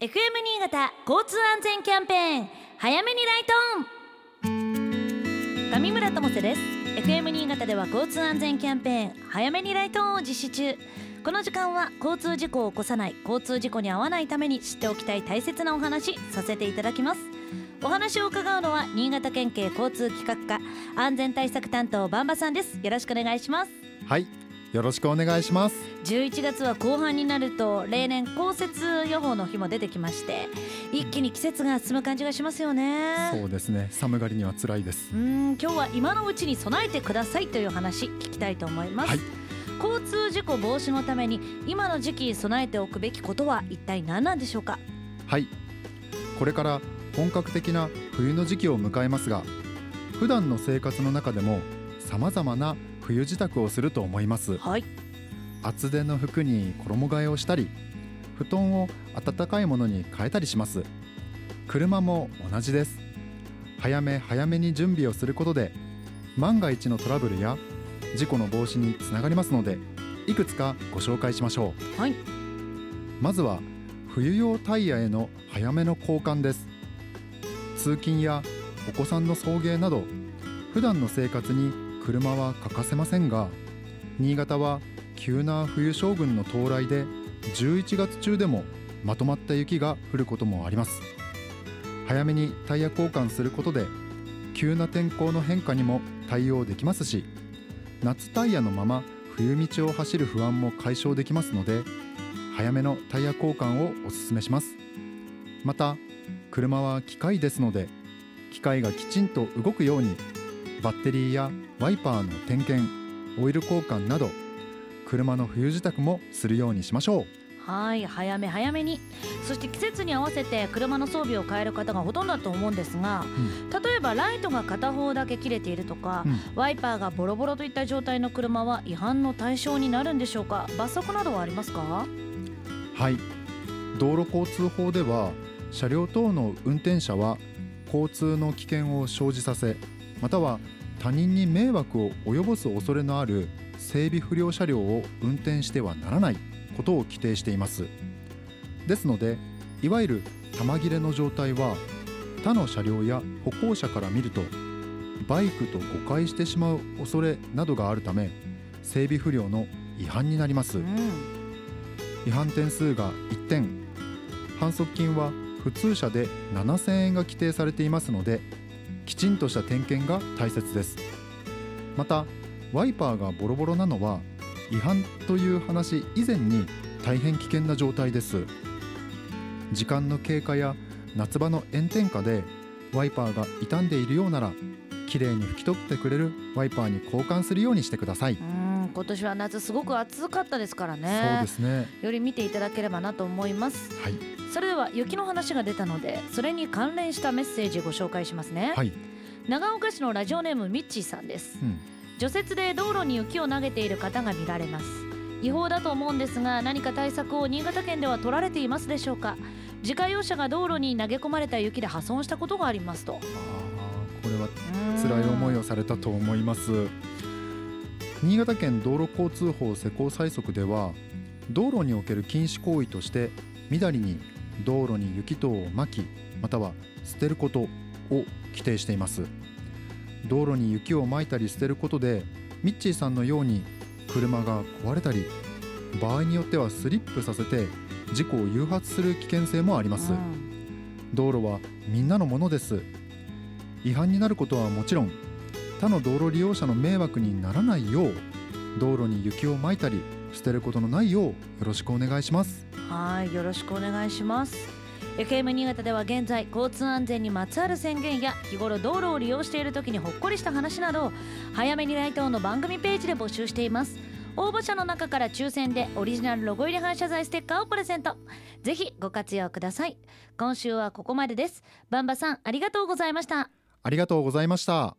FM 新潟交通安全キャンペーン早めにライトオン。上村智世です。FM 新潟では交通安全キャンペーン早めにライトオンを実施中。この時間は交通事故を起こさない交通事故に遭わないために知っておきたい大切なお話させていただきます。お話を伺うのは新潟県警交通企画課安全対策担当バンバさんです。よろしくお願いします。はい。よろしくお願いします。11月は後半になると例年降雪予報の日も出てきまして一気に季節が進む感じがしますよね。そうですね。寒がりには辛いです。うん今日は今のうちに備えてくださいという話聞きたいと思います、はい。交通事故防止のために今の時期備えておくべきことは一体何なんでしょうか？はい。これから本格的な冬の時期を迎えますが普段の生活の中でも様々な冬支度をすると思います。はい。厚手の服に衣替えをしたり布団を暖かいものに変えたりします。車も同じです。早め早めに準備をすることで万が一のトラブルや事故の防止につながりますのでいくつかご紹介しましょう。はい。まずは冬用タイヤへの早めの交換です。通勤やお子さんの送迎など普段の生活に車は欠かせませんが新潟は急な冬将軍の到来で11月中でもまとまった雪が降ることもあります。早めにタイヤ交換することで急な天候の変化にも対応できますし夏タイヤのまま冬道を走る不安も解消できますので早めのタイヤ交換をお勧めします。また車は機械ですので機械がきちんと動くようにバッテリーやワイパーの点検オイル交換など車の冬支度もするようにしましょう。はい早め早めに。そして季節に合わせて車の装備を変える方がほとんどだと思うんですが、例えばライトが片方だけ切れているとか、うん。ワイパーがボロボロといった状態の車は違反の対象になるんでしょうか？罰則などはありますか？はい。道路交通法では車両等の運転者は交通の危険を生じさせまたは他人に迷惑を及ぼす恐れのある整備不良車両を運転してはならないことを規定しています。ですのでいわゆる玉切れの状態は他の車両や歩行者から見るとバイクと誤解してしまう恐れなどがあるため整備不良の違反になります。うん。違反点数が1点。反則金は普通車で7000円が規定されていますのできちんとした点検が大切です。またワイパーがボロボロなのは違反という話以前に大変危険な状態です。時間の経過や夏場の炎天下でワイパーが傷んでいるようならきれいに拭き取ってくれるワイパーに交換するようにしてください、うん今年は夏すごく暑かったですからそうねですね。より見ていただければなと思います。はい。それでは雪の話が出たのでそれに関連したメッセージご紹介しますね、はい、長岡市のラジオネームミッチーさんです。うん、除雪で道路に雪を投げている方が見られます。違法だと思うんですが何か対策を新潟県では取られていますでしょうか。自家用車が道路に投げ込まれた雪で破損したことがありますと。あーこれは辛い思いをされたと思います新潟県道路交通法施行細則では道路における禁止行為としてみだりに道路に雪等をまきまたは捨てることを規定しています。道路に雪をまいたり捨てることでミッチーさんのように車が壊れたり場合によってはスリップさせて事故を誘発する危険性もあります、うん。道路はみんなのものです。違反になることはもちろん他の道路利用者の迷惑にならないよう道路に雪をまいたり捨てることのないようよろしくお願いします。はいよろしくお願いします。FM 新潟では現在交通安全にまつわる宣言や日頃道路を利用している時にほっこりした話などを早めにライトの番組ページで募集しています。応募者の中から抽選でオリジナルロゴ入り反射材ステッカーをプレゼント。ぜひご活用ください。今週はここまでです。バンバさんありがとうございました。ありがとうございました